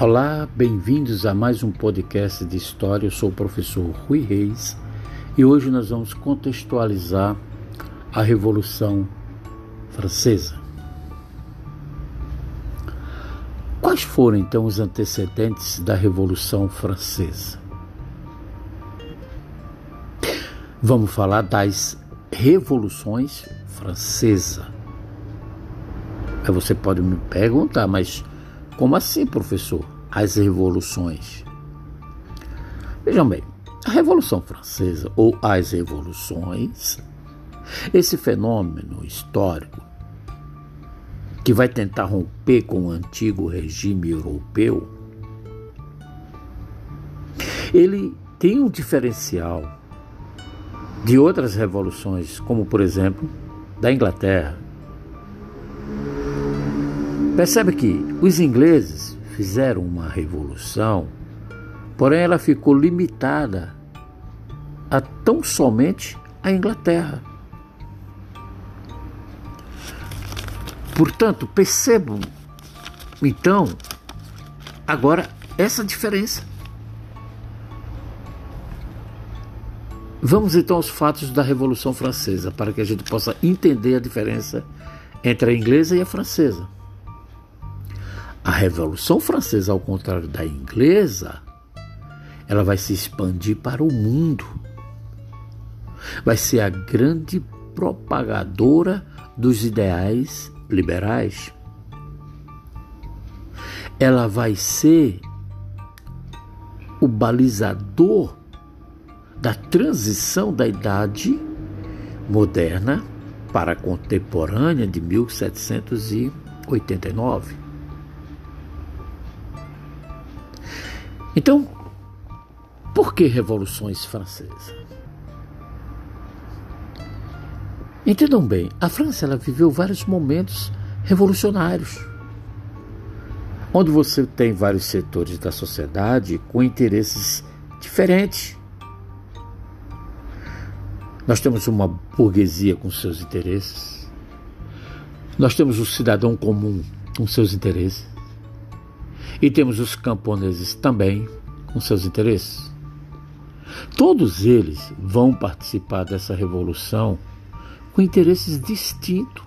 Olá, bem-vindos a mais um podcast de história. Eu sou o professor Rui Reis e hoje nós vamos contextualizar a Revolução Francesa. Quais foram então os antecedentes da Revolução Francesa? Vamos falar das revoluções francesas. Aí você pode me perguntar, mas como assim, professor? As revoluções. Vejam bem, a Revolução Francesa, ou as revoluções, esse fenômeno histórico que vai tentar romper com o antigo regime europeu, ele tem um diferencial de outras revoluções, como por exemplo da Inglaterra. Percebe que os ingleses fizeram uma revolução, porém ela ficou limitada a tão somente a Inglaterra. Portanto, percebam então agora essa diferença. Vamos então aos fatos da Revolução Francesa, para que a gente possa entender a diferença entre a inglesa e a francesa. A Revolução Francesa, ao contrário da inglesa, ela vai se expandir para o mundo. Vai ser a grande propagadora dos ideais liberais. Ela vai ser o balizador da transição da idade moderna para a contemporânea de 1789. Então, por que revoluções francesas? Entendam bem, a França ela viveu vários momentos revolucionários, onde você tem vários setores da sociedade com interesses diferentes nós temos uma burguesia com seus interesses. Nós temos o cidadão comum com seus interesses. E temos os camponeses também com seus interesses. Todos eles vão participar dessa revolução com interesses distintos.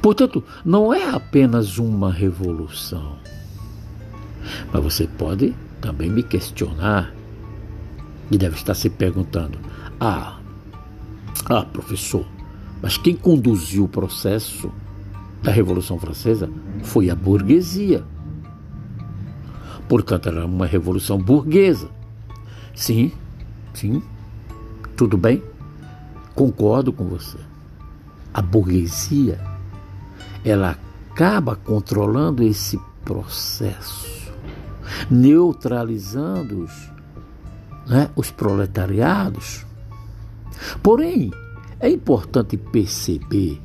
Portanto, não é apenas uma revolução. Mas você pode também me questionar e deve estar se perguntando: ah, ah, professor, mas quem conduziu o processo da Revolução Francesa foi a burguesia. Portanto, era uma revolução burguesa. Sim, sim, tudo bem, concordo com você. A burguesia, ela acaba controlando esse processo, neutralizando os, né, os proletariados Porém, é importante perceber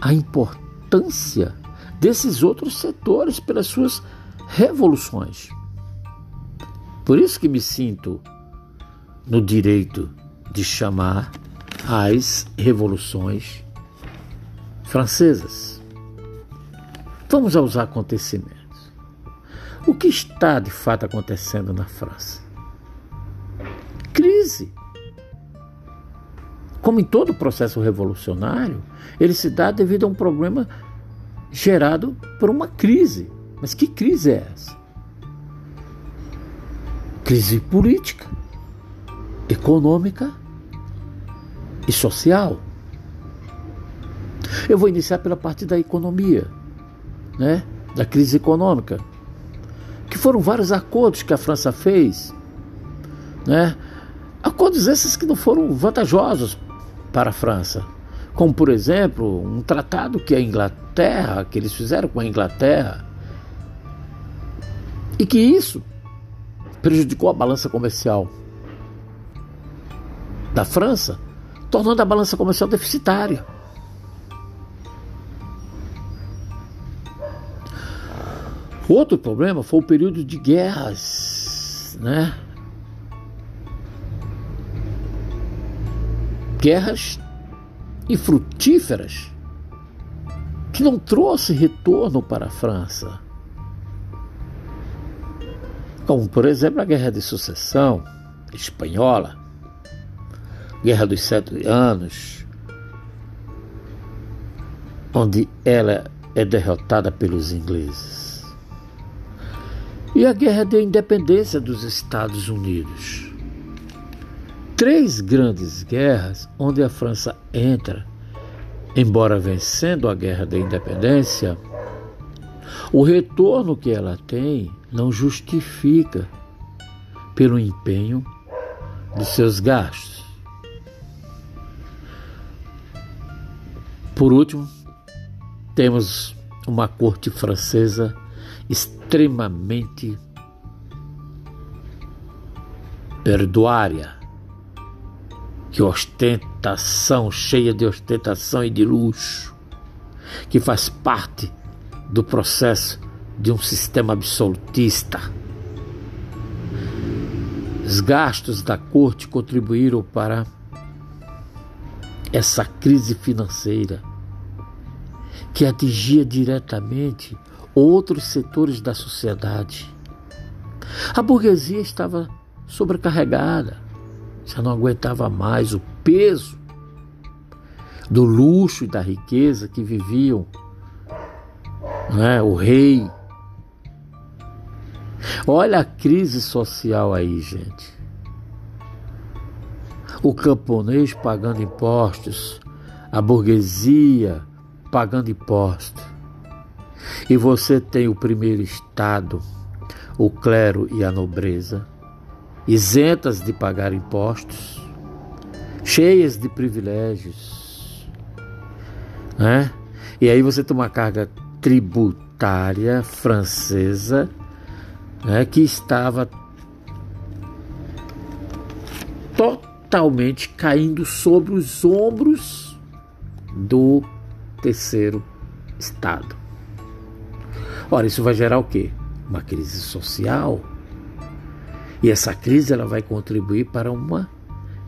a importância desses outros setores pelas suas revoluções. Por isso que me sinto no direito de chamar as revoluções francesas. Vamos aos acontecimentos. O que está de fato acontecendo na França? Crise. Como em todo processo revolucionário, ele se dá devido a um problema gerado por uma crise. Mas que crise é essa? Crise política, econômica e social. Eu vou iniciar pela parte da economia, né? da crise econômica, que foram vários acordos que a França fez, né? acordos esses que não foram vantajosos para a França. Como, por exemplo, um tratado que a Inglaterra, que eles fizeram com a Inglaterra, e que isso prejudicou a balança comercial da França, tornando a balança comercial deficitária. Outro problema foi o período de guerras, né? guerras infrutíferas que não trouxe retorno para a França. Como, por exemplo, a Guerra de Sucessão Espanhola, Guerra dos Sete Anos, onde ela é derrotada pelos ingleses. E a Guerra de Independência dos Estados Unidos. Três grandes guerras onde a França entra, embora vencendo a Guerra da Independência, o retorno que ela tem não justifica pelo empenho de seus gastos. Por último, temos uma corte francesa extremamente perduária, que ostentação, cheia de ostentação e de luxo, que faz parte do processo de um sistema absolutista. Os gastos da corte contribuíram para essa crise financeira que atingia diretamente outros setores da sociedade. A burguesia estava sobrecarregada, já não aguentava mais o peso do luxo e da riqueza que viviam né, o rei. Olha a crise social aí, gente. O camponês pagando impostos, a burguesia pagando impostos. E você tem o primeiro estado, o clero e a nobreza, isentas de pagar impostos, cheias de privilégios. Né? E aí você tem uma carga tributária francesa né, que estava totalmente caindo sobre os ombros do terceiro estado. Ora, isso vai gerar o quê? Uma crise social. E essa crise ela vai contribuir para uma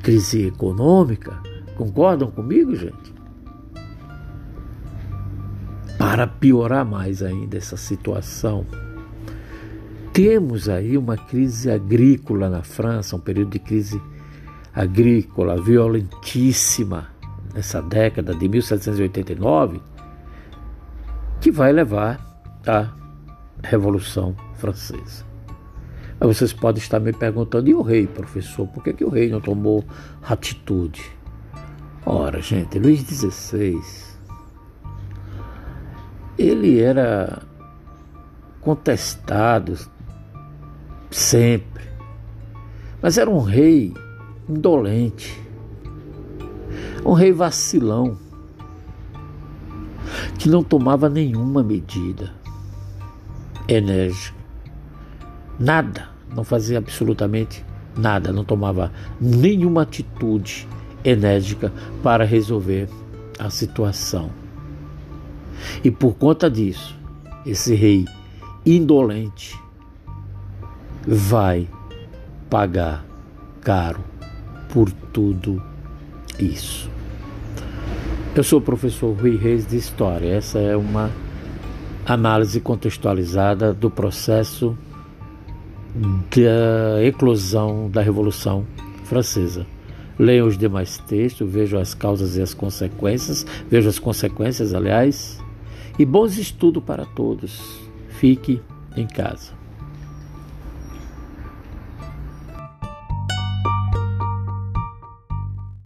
crise econômica. Concordam comigo, gente? Para piorar mais ainda essa situação, temos aí uma crise agrícola na França, um período de crise agrícola violentíssima nessa década de 1789, que vai levar à Revolução Francesa. Mas vocês podem estar me perguntando, e o rei, professor, por que, que o rei não tomou atitude? Ora, gente, Luís XVI, ele era contestado sempre, mas era um rei indolente, um rei vacilão, que não tomava nenhuma medida enérgica, nada, não fazia absolutamente nada, não tomava nenhuma atitude enérgica para resolver a situação. E por conta disso, esse rei indolente vai pagar caro por tudo isso. Eu sou o professor Rui Reis de História. Essa é uma análise contextualizada do processo da eclosão da Revolução Francesa. Leiam os demais textos, vejam as causas e as consequências, vejam as consequências, aliás, e bons estudos para todos. Fique em casa.